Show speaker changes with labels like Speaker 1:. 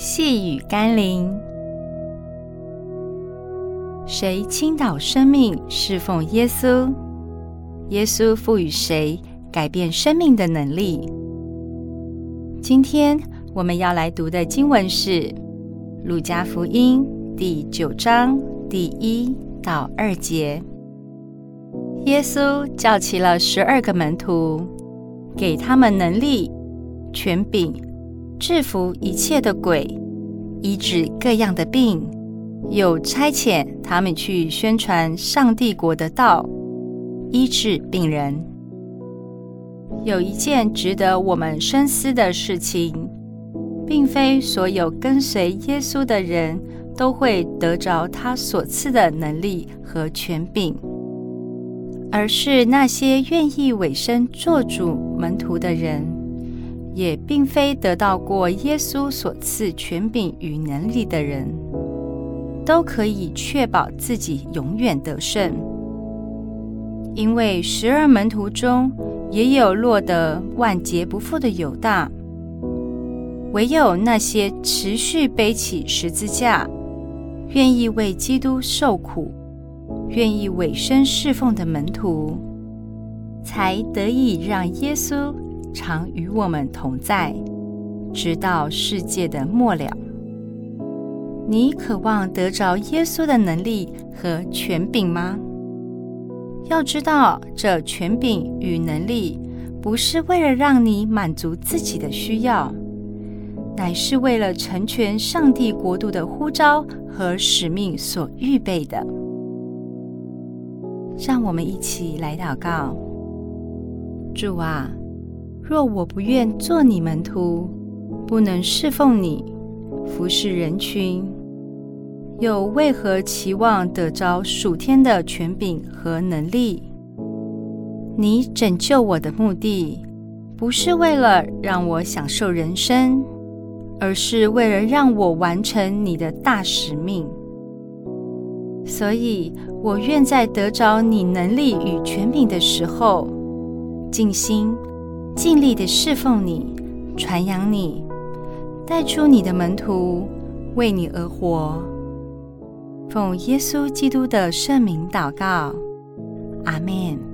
Speaker 1: 细雨甘霖，谁倾倒生命侍奉耶稣？耶稣赋予谁改变生命的能力？今天我们要来读的经文是《路加福音》第九章第一到二节。耶稣叫齐了十二个门徒，给他们能力、权柄。制服一切的鬼，医治各样的病，又差遣他们去宣传上帝国的道，医治病人。有一件值得我们深思的事情，并非所有跟随耶稣的人都会得着他所赐的能力和权柄，而是那些愿意委身做主门徒的人。也并非得到过耶稣所赐权柄与能力的人，都可以确保自己永远得胜。因为十二门徒中也有落得万劫不复的犹大，唯有那些持续背起十字架、愿意为基督受苦、愿意委身侍奉的门徒，才得以让耶稣。常与我们同在，直到世界的末了。你渴望得着耶稣的能力和权柄吗？要知道，这权柄与能力不是为了让你满足自己的需要，乃是为了成全上帝国度的呼召和使命所预备的。让我们一起来祷告：主啊。若我不愿做你门徒，不能侍奉你，服侍人群，又为何期望得着属天的权柄和能力？你拯救我的目的，不是为了让我享受人生，而是为了让我完成你的大使命。所以，我愿在得着你能力与权柄的时候，尽心。尽力的侍奉你，传扬你，带出你的门徒，为你而活。奉耶稣基督的圣名祷告，阿门。